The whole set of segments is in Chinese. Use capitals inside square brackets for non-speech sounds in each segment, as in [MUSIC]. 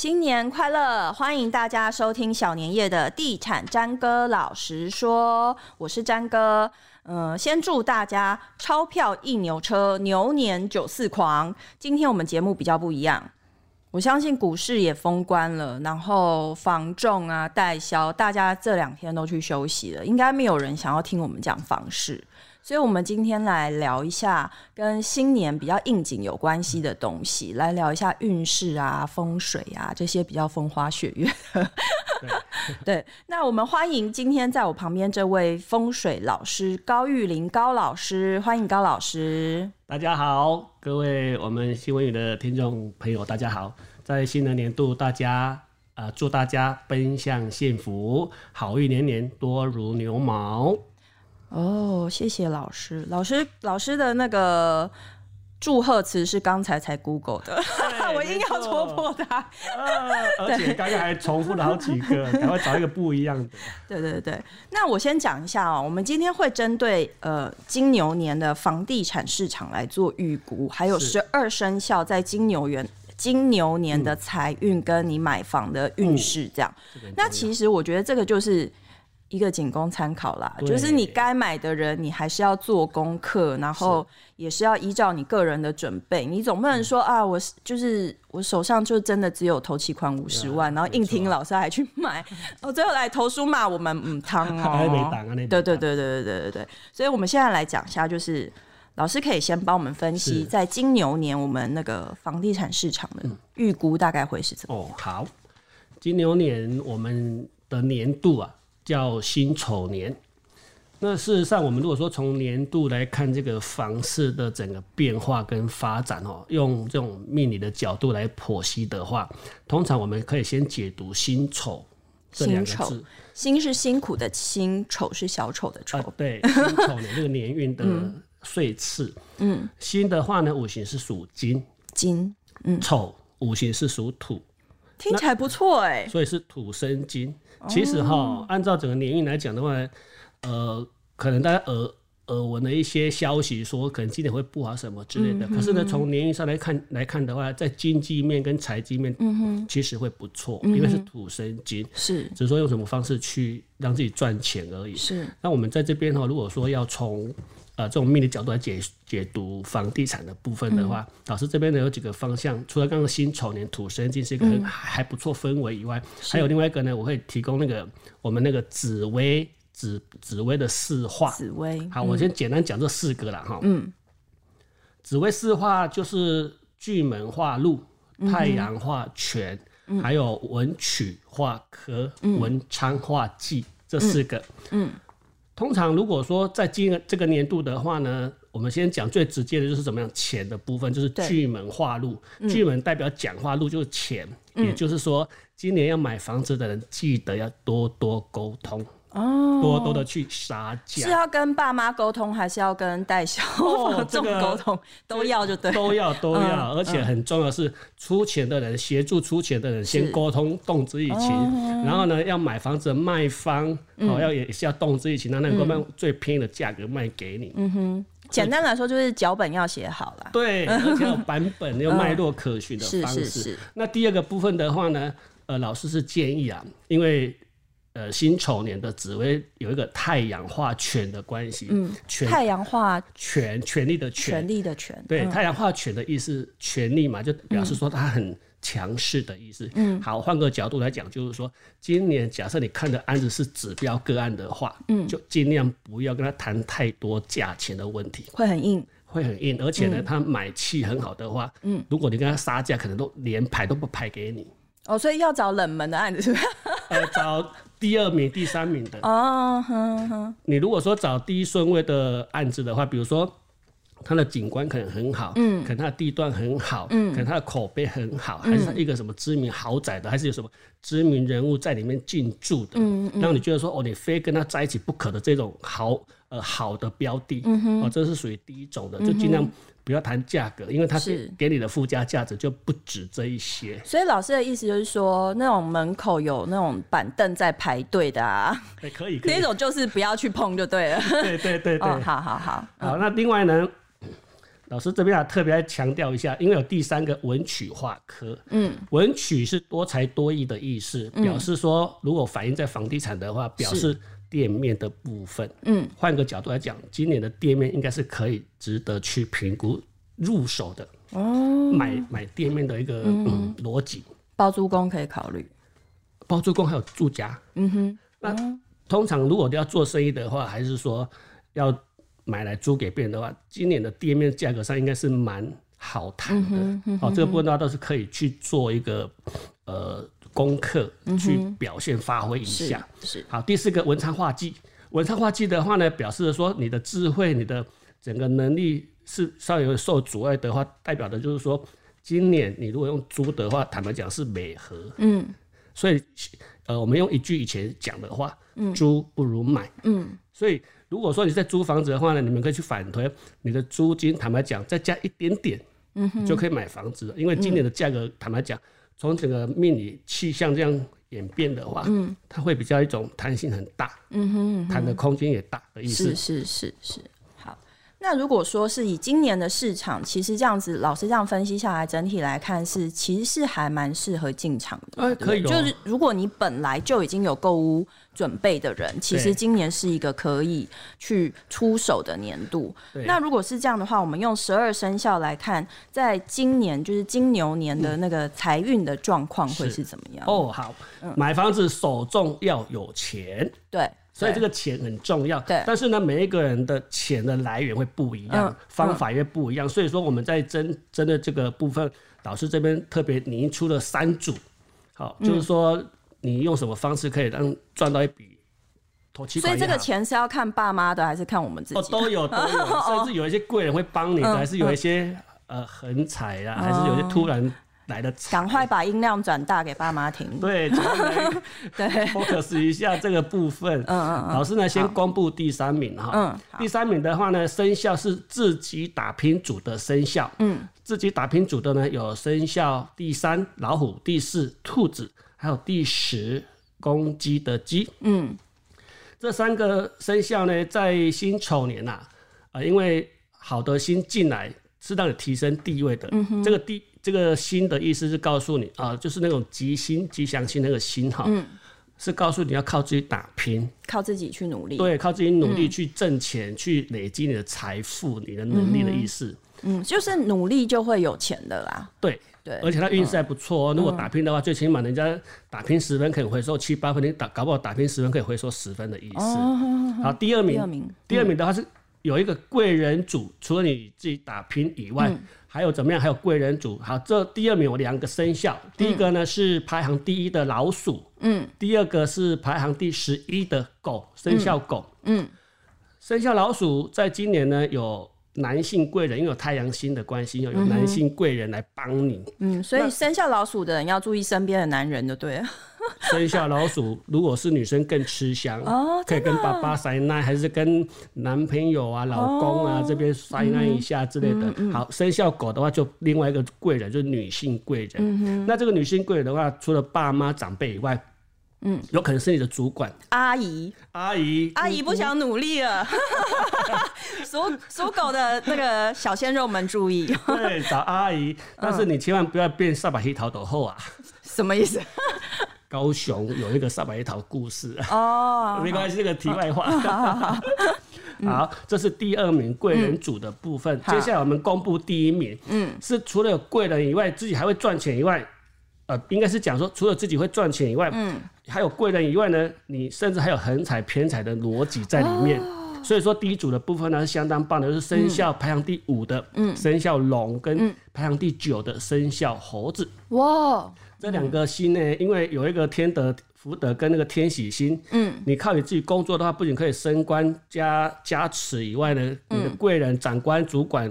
新年快乐！欢迎大家收听小年夜的地产詹哥老实说，我是詹哥。嗯、先祝大家钞票一牛车，牛年九四狂。今天我们节目比较不一样，我相信股市也封关了，然后房仲啊、代销，大家这两天都去休息了，应该没有人想要听我们讲房市。所以，我们今天来聊一下跟新年比较应景有关系的东西，来聊一下运势啊、风水啊这些比较风花雪月。[LAUGHS] 对，那我们欢迎今天在我旁边这位风水老师高玉林高老师，欢迎高老师。大家好，各位我们新闻语的听众朋友，大家好，在新的年度，大家啊、呃，祝大家奔向幸福，好运连连多如牛毛。哦，谢谢老师。老师，老师的那个祝贺词是刚才才 Google 的，[LAUGHS] 我硬要戳破它。呃，而且刚刚还重复了好几个，赶快找一个不一样的。[LAUGHS] 对对对，那我先讲一下哦，我们今天会针对呃金牛年的房地产市场来做预估，还有十二生肖在金牛元金牛年的财运跟你买房的运势这样。嗯，那其实我觉得这个就是。一个仅供参考啦，就是你该买的人，你还是要做功课，然后也是要依照你个人的准备。你总不能说啊，我就是我手上就真的只有投期款五十万，然后硬听老师还去买，哦，最后来投书骂我们母汤 [LAUGHS] 哦。对对对对对对对对。所以我们现在来讲一下，就是老师可以先帮我们分析，在金牛年我们那个房地产市场的预估大概会是怎么？哦，好，金牛年我们的年度啊。叫辛丑年，那事实上，我们如果说从年度来看这个房市的整个变化跟发展哦，用这种命理的角度来剖析的话，通常我们可以先解读辛丑这两个字。辛是辛苦的辛，丑是小丑的丑。啊、对，辛丑年这个年运的岁次。嗯，辛的话呢，五行是属金，金。嗯，丑五行是属土，听起来不错哎。所以是土生金。其实哈，按照整个年运来讲的话，呃，可能大家耳耳闻的一些消息说，可能今年会不好什么之类的。嗯、可是呢，从年运上来看来看的话，在经济面跟财经面，嗯其实会不错，嗯，因为是土生金，是，只是说用什么方式去让自己赚钱而已。是。那我们在这边哈，如果说要从呃，这种命理角度来解解读房地产的部分的话，嗯、老师这边呢有几个方向，除了刚刚辛丑年土生金是一个很、嗯、还不错氛围以外，还有另外一个呢，我会提供那个我们那个紫薇紫紫薇的四化。紫薇，好，我先简单讲这四个了哈。嗯。紫薇四化就是巨门化禄、太阳化权、嗯，还有文曲化科、嗯、文昌化忌这四个。嗯。嗯通常如果说在今这个年度的话呢，我们先讲最直接的就是怎么样钱的部分，就是巨门化禄，巨门代表讲话，禄就是钱，嗯，也就是说今年要买房子的人记得要多多沟通。哦，多多的去杀价，是要跟爸妈沟通，还是要跟代销房仲沟通？都要就对，都要都要，嗯，而且很重要是出钱的人，协助出钱的人先沟通，动之以情，哦。然后呢，要买房子卖方，嗯，哦，要也是要动之以情，那能够卖最便宜的价格卖给你。嗯哼，简单来说就是脚本要写好了。对，而且有版本，有脉络可循的方式。那第二个部分的话呢，呃，老师是建议啊，因为。呃，辛丑年的紫薇有一个太阳化权的关系，嗯，太阳化权，权力的权，权力的权，对，嗯、太阳化权的意思，权力嘛，就表示说他很强势的意思。嗯，好，换个角度来讲，就是说，今年假设你看的案子是指标个案的话，嗯，就尽量不要跟他谈太多价钱的问题，会很硬，会很硬，而且呢，嗯、他买气很好的话，嗯，如果你跟他杀价，可能都连排都不排给你。哦，所以要找冷门的案子是不是？呃，找第二名、第三名的。哦，哼哼。你如果说找第一顺位的案子的话，比如说它的景观可能很好，嗯，可能它的地段很好，嗯，可能它的口碑很好，嗯，还是它一个什么知名豪宅的，还是有什么知名人物在里面进驻的，嗯嗯，让你觉得说哦，你非跟他在一起不可的这种好呃好的标的，哦，这是属于第一种的，就尽量。不要谈价格，因为它是给你的附加价值就不止这一些。所以老师的意思就是说，那种门口有那种板凳在排队的啊，欸，可以，[LAUGHS] 可以，那种就是不要去碰就对了。[LAUGHS] 对对对对，哦，好好好。好，那另外呢，老师这边啊特别强调一下，因为有第三个文曲化科，嗯，文曲是多才多艺的意思，表示说如果反映在房地产的话，表示店面的部分，嗯，换个角度来讲，今年的店面应该是可以值得去评估入手的，哦，买买店面的一个嗯逻辑，包租公可以考虑，包租公还有住家，嗯哼，那通常如果要做生意的话，还是说要。买来租给别人的话，今年的店面价格上应该是蛮好谈的。哦，这个部分的话都是可以去做一个呃功课，去表现发挥一下。嗯、是，是好，第四个文昌化忌，文昌化忌的话呢，表示说你的智慧、你的整个能力是稍微有受阻碍的话，代表的就是说，今年你如果用租的话，坦白讲是美和。嗯，所以呃，我们用一句以前讲的话，租不如买。嗯，所以。如果说你在租房子的话呢，你们可以去反推你的租金，坦白讲，再加一点点，嗯，就可以买房子了。因为今年的价格，坦白讲，从整个命理气象这样演变的话，嗯，它会比较一种弹性很大，嗯哼，弹的空间也大的意思。是是是是。好，那如果说是以今年的市场，其实这样子，老师这样分析下来，整体来看是其实是还蛮适合进场的。哎，可以。就是如果你本来就已经有购物。准备的人，其实今年是一个可以去出手的年度。那如果是这样的话，我们用十二生肖来看，在今年就是金牛年的那个财运的状况会是怎么样？哦，好，买房子首重要有钱，对，所以这个钱很重要。对，但是呢，每一个人的钱的来源会不一样，方法也不一样。所以说，我们在针针对这个部分，老师这边特别您出了三组，好，就是说。你用什么方式可以让赚到一笔头期？所以这个钱是要看爸妈的，还是看我们自己？哦，都有都有，[LAUGHS] 甚至有一些贵人会帮你的，还是有一些呃横财啊，还是有一些突然来的。赶快把音量转大给爸妈听。对，[LAUGHS] 对，focus 一下这个部分。嗯嗯嗯。老师呢，先公布第三名哈。嗯。第三名的话呢，生肖是自己打拼组的生肖。嗯。自己打拼组的呢，有生肖第三老虎，第四兔子。还有第十公鸡的鸡，嗯，这三个生肖呢，在辛丑年呐，啊，因为好的星进来，适当的提升地位的。嗯哼，这个地这个心的意思是告诉你啊，就是那种吉星、吉祥星那个心哈，嗯，是告诉你要靠自己打拼，靠自己去努力，对，靠自己努力去挣钱，嗯、去累积你的财富、你的能力的意思。嗯，就是努力就会有钱的啦。对。对，而且他运势还不错哦。如果打拼的话，最起码人家打拼十分可以回收七八分，你打搞不好打拼十分可以回收十分的意思。好，第二名，第二名的话是有一个贵人组，除了你自己打拼以外，还有怎么样？还有贵人组。好，这第二名有两个生肖，第一个呢是排行第一的老鼠，嗯，第二个是排行第十一的狗，生肖狗，嗯，生肖老鼠在今年呢有。男性贵人，因为有太阳星的关系，要有男性贵人来帮你。嗯，所以生肖老鼠的人要注意身边的男人，就对了。[LAUGHS] 生肖老鼠如果是女生更吃香哦，可以跟爸爸塞奶，还是跟男朋友啊、老公啊这边塞奶一下之类的。好，生肖狗的话，就另外一个贵人就是女性贵人。那这个女性贵人的话，除了爸妈长辈以外。嗯，有可能是你的主管阿姨，阿姨，阿姨不想努力了。[LAUGHS] 属属狗的那个小鲜肉们注意，对，找阿姨，但是你千万不要变萨巴黑桃的后啊。什么意思？高雄有一个萨巴黑桃故事哦，[LAUGHS] 没关系，这个题外话。好，[LAUGHS] 这是第二名贵人组的部分。接下来我们公布第一名，嗯，是除了有贵人以外，自己还会赚钱以外。呃，应该是讲说，除了自己会赚钱以外，嗯，还有贵人以外呢，你甚至还有横财偏财的逻辑在里面。哦、所以说，第一组的部分呢是相当棒的，就是生肖排行第五的，嗯，生肖龙跟排行第九的生肖猴子。哇，这两个星呢，因为有一个天德福德跟那个天喜星，嗯，你靠你自己工作的话，不仅可以升官加加持以外呢，你的贵人、长官、主管。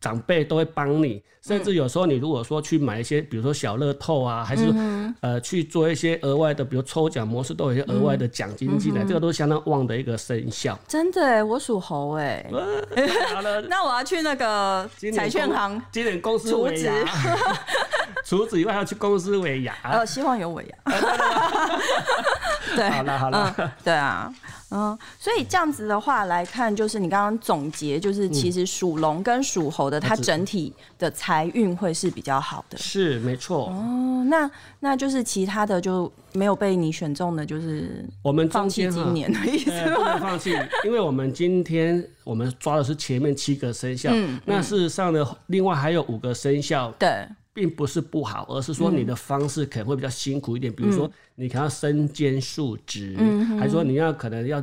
长辈都会帮你，甚至有时候你如果说去买一些，比如说小乐透啊，还是、嗯、呃去做一些额外的，比如抽奖模式，都有一些额外的奖金进来，这个都是相当旺的一个生肖。真的，我属猴哎。[LAUGHS] 那我要去那个彩券行，今年公司储值。[LAUGHS] 除此以外，要去公司尾牙。呃，希望有尾牙。[LAUGHS] 对，好了好了、嗯，对啊，嗯，所以这样子的话来看，就是你刚刚总结，就是其实属龙跟属猴的，它整体的财运会是比较好的。是，没错。哦，那那就是其他的就没有被你选中的，就是我们放弃今年的意思吗？不能放弃，因为我们今天我们抓的是前面七个生肖，嗯，那事实上呢，另外还有五个生肖，对。并不是不好，而是说你的方式可能会比较辛苦一点。嗯、比如说，你可能要身兼数职，嗯、还是说你要可能要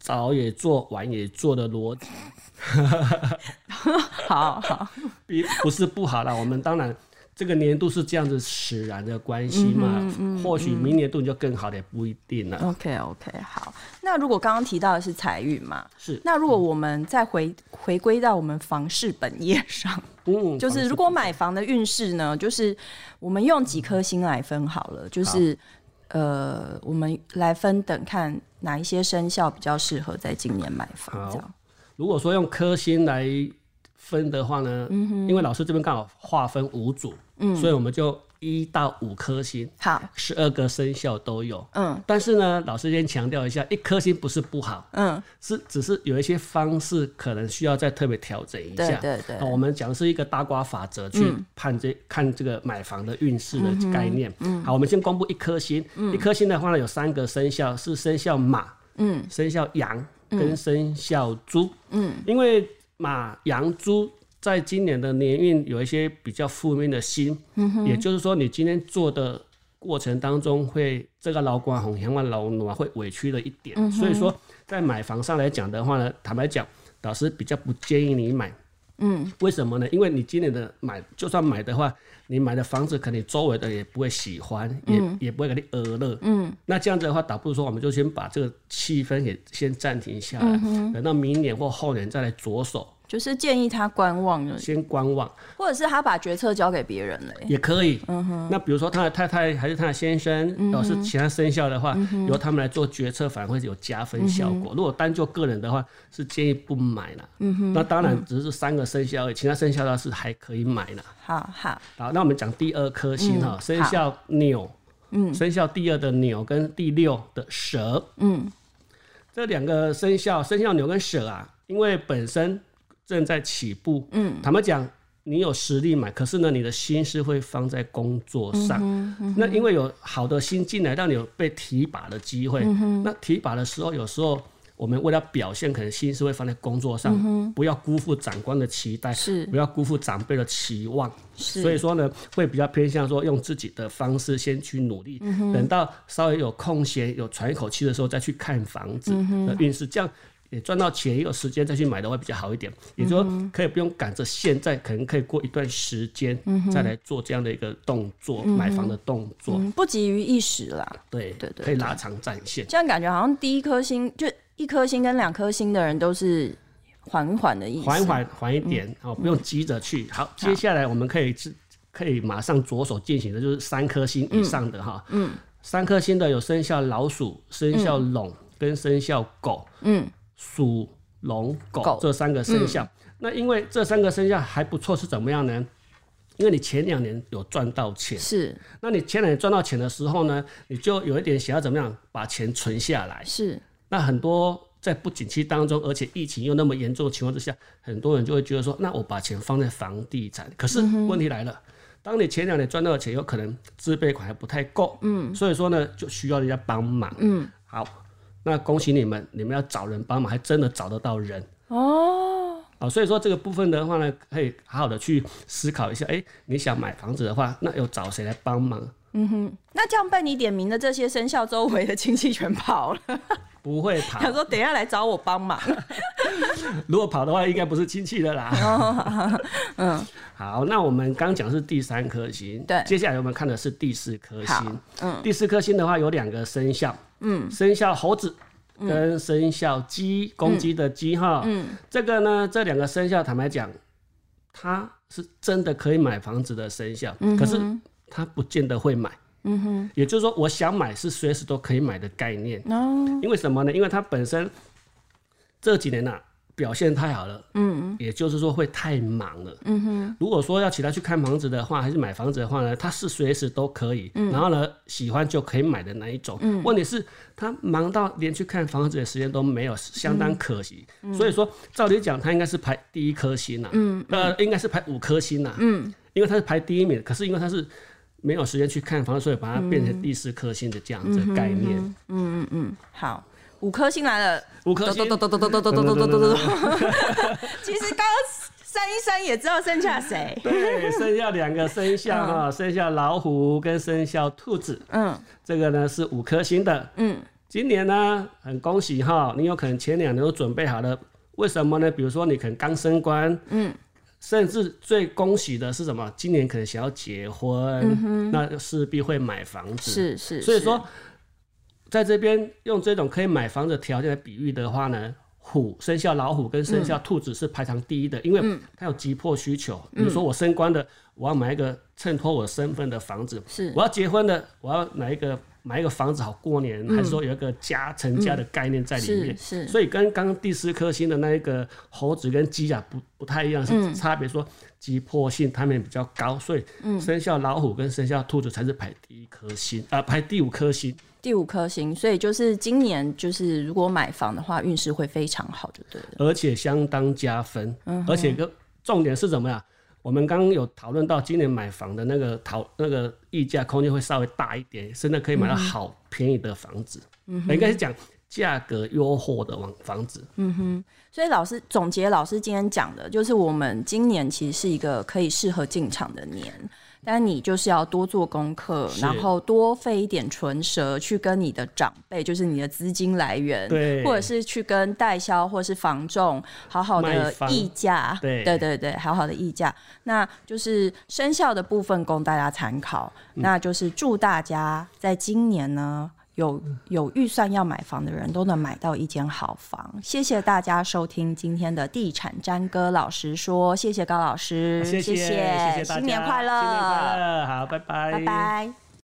早也做，晚也做的逻辑。[LAUGHS] 好好，比不是不好啦，我们当然。这个年度是这样子使然的关系嘛？嗯嗯、或许明年度你就更好的，也不一定了。OK OK，好。那如果刚刚提到的是财运嘛？是。那如果我们再回回归到我们房事本业上，嗯，[LAUGHS] 就是如果买房的运势呢，就是我们用几颗星来分好了，就是呃，我们来分等看哪一些生肖比较适合在今年买房。这样。如果说用颗星来分的话呢，嗯、哼因为老师这边刚好划分五组。嗯，所以我们就一到五颗星，好，十二个生肖都有。嗯，但是呢，老师先强调一下，一颗星不是不好，嗯，是只是有一些方式可能需要再特别调整一下。对对对，我们讲的是一个八卦法则去判这、嗯、看这个买房的运势的概念。嗯，嗯好，我们先公布一颗星。嗯，一颗星的话呢，有三个生肖是生肖马，嗯，生肖羊跟生肖猪。嗯，因为马、羊、猪。在今年的年运有一些比较负面的心，嗯、也就是说，你今天做的过程当中会这个老官红，相关劳奴啊会委屈了一点，嗯、所以说在买房上来讲的话呢，坦白讲，老师比较不建议你买。嗯，为什么呢？因为你今年的买，就算买的话，你买的房子可能周围的也不会喜欢，嗯、也也不会给你娱乐。嗯，那这样子的话，倒不如说我们就先把这个气氛给先暂停下来，嗯、等到明年或后年再来着手。就是建议他观望了，先观望，或者是他把决策交给别人了，也可以。嗯哼，那比如说他的太太还是他的先生，要、是其他生肖的话，嗯、由他们来做决策，反而会有加分效果。嗯、如果单就个人的话，是建议不买了。嗯哼，那当然只是三个生肖，其他生肖的话是还可以买了。好好。好，那我们讲第二颗星哈，嗯、生肖牛，嗯，生肖第二的牛跟第六的蛇，嗯，这两个生肖，生肖牛跟蛇啊，因为本身。正在起步，嗯，坦白讲，你有实力买，可是呢，你的心思会放在工作上。嗯嗯、那因为有好的心进来，让你有被提拔的机会。嗯、那提拔的时候，有时候我们为了表现，可能心思会放在工作上，嗯、不要辜负长官的期待，是不要辜负长辈的期望。是所以说呢，会比较偏向说用自己的方式先去努力，嗯、等到稍微有空闲、有喘一口气的时候，再去看房子的运势，这样。也赚到钱，也有时间再去买的话比较好一点。也就是说，可以不用赶着现在，可能可以过一段时间再来做这样的一个动作，嗯、买房的动作，嗯、不急于一时啦。对对对，可以拉长战线。这样感觉好像第一颗星就一颗星跟两颗星的人都是缓缓的意思，缓缓缓一点哦，不用急着去。好，接下来我们可以是可以马上着手进行的，就是三颗星以上的哈。嗯，三颗星的有生肖老鼠、生肖龙跟生肖狗。嗯。属龙、狗这三个生肖，嗯、那因为这三个生肖还不错，是怎么样呢？因为你前两年有赚到钱，是。那你前两年赚到钱的时候呢，你就有一点想要怎么样把钱存下来，是。那很多在不景气当中，而且疫情又那么严重的情况之下，很多人就会觉得说，那我把钱放在房地产。可是问题来了，嗯、当你前两年赚到的钱有可能自备款还不太够，嗯，所以说呢，就需要人家帮忙，嗯，好。那恭喜你们，你们要找人帮忙，还真的找得到人哦。啊，所以说这个部分的话呢，可以好好的去思考一下。哎、欸，你想买房子的话，那要找谁来帮忙？嗯哼，那这样被你点名的这些生肖周围的亲戚全跑了？不会跑。他说等一下来找我帮忙。[LAUGHS] 如果跑的话，应该不是亲戚的啦。哦、[LAUGHS] 嗯，好，那我们刚讲是第三颗星，对，接下来我们看的是第四颗星。嗯，第四颗星的话有两个生肖。嗯，生肖猴子跟生肖鸡，公鸡的鸡哈，嗯，这个呢，这两个生肖坦白讲，它是真的可以买房子的生肖，可是它不见得会买，嗯哼，也就是说，我想买是随时都可以买的概念，哦，因为什么呢？因为它本身这几年呐、啊，表现太好了，嗯，也就是说会太忙了，嗯哼。如果说要请他去看房子的话，还是买房子的话呢，他是随时都可以，嗯，然后呢，喜欢就可以买的那一种。嗯，问题是，他忙到连去看房子的时间都没有，相当可惜。嗯，所以说，照理讲，他应该是排第一颗星呐，嗯，呃，应该是排五颗星呐，嗯，因为他是排第一名，可是因为他是没有时间去看房子，所以把它变成第四颗星的这样子的概念。嗯嗯嗯，好。五颗星来了，五颗星，其实刚刚算一算也知道剩下谁。[LAUGHS] 对，剩下两个生肖哈，剩下老虎跟生肖兔子。嗯，这个呢是五颗星的。嗯，今年呢很恭喜哈，你有可能前两年都准备好了。为什么呢？比如说你可能刚升官，嗯，甚至最恭喜的是什么？今年可能想要结婚，那势必会买房子。是是，所以说。在这边用这种可以买房的条件来比喻的话呢，虎生肖老虎跟生肖兔子是排行第一的，因为它有急迫需求。比如说我升官的，我要买一个衬托我身份的房子；是。我要结婚的，我要买一个买一个房子好过年，还是说有一个家成家的概念在里面。是，所以跟刚刚第四颗星的那一个猴子跟鸡啊不不太一样，是差别说急迫性他们比较高，所以生肖老虎跟生肖兔子才是排第一颗星啊，排第五颗星。第五颗星，所以就是今年就是如果买房的话，运势会非常好，就对了。而且相当加分，嗯、而且个重点是什么呀？我们刚刚有讨论到今年买房的那个讨那个溢价空间会稍微大一点，甚至可以买到好便宜的房子。嗯，应该是讲价格优厚的房房子。嗯哼，所以老师总结，老师今天讲的就是我们今年其实是一个可以适合进场的年。但你就是要多做功课，然后多费一点唇舌去跟你的长辈，就是你的资金来源，对，或者是去跟代销或者是房仲好好的议价，对，对对对，好好的议价。那就是生效的部分供大家参考，嗯、那就是祝大家在今年呢。有有预算要买房的人都能买到一间好房。谢谢大家收听今天的地产詹哥老师说，谢谢高老师，谢谢谢谢大家，新年快乐，新年快乐，好，拜拜，拜拜。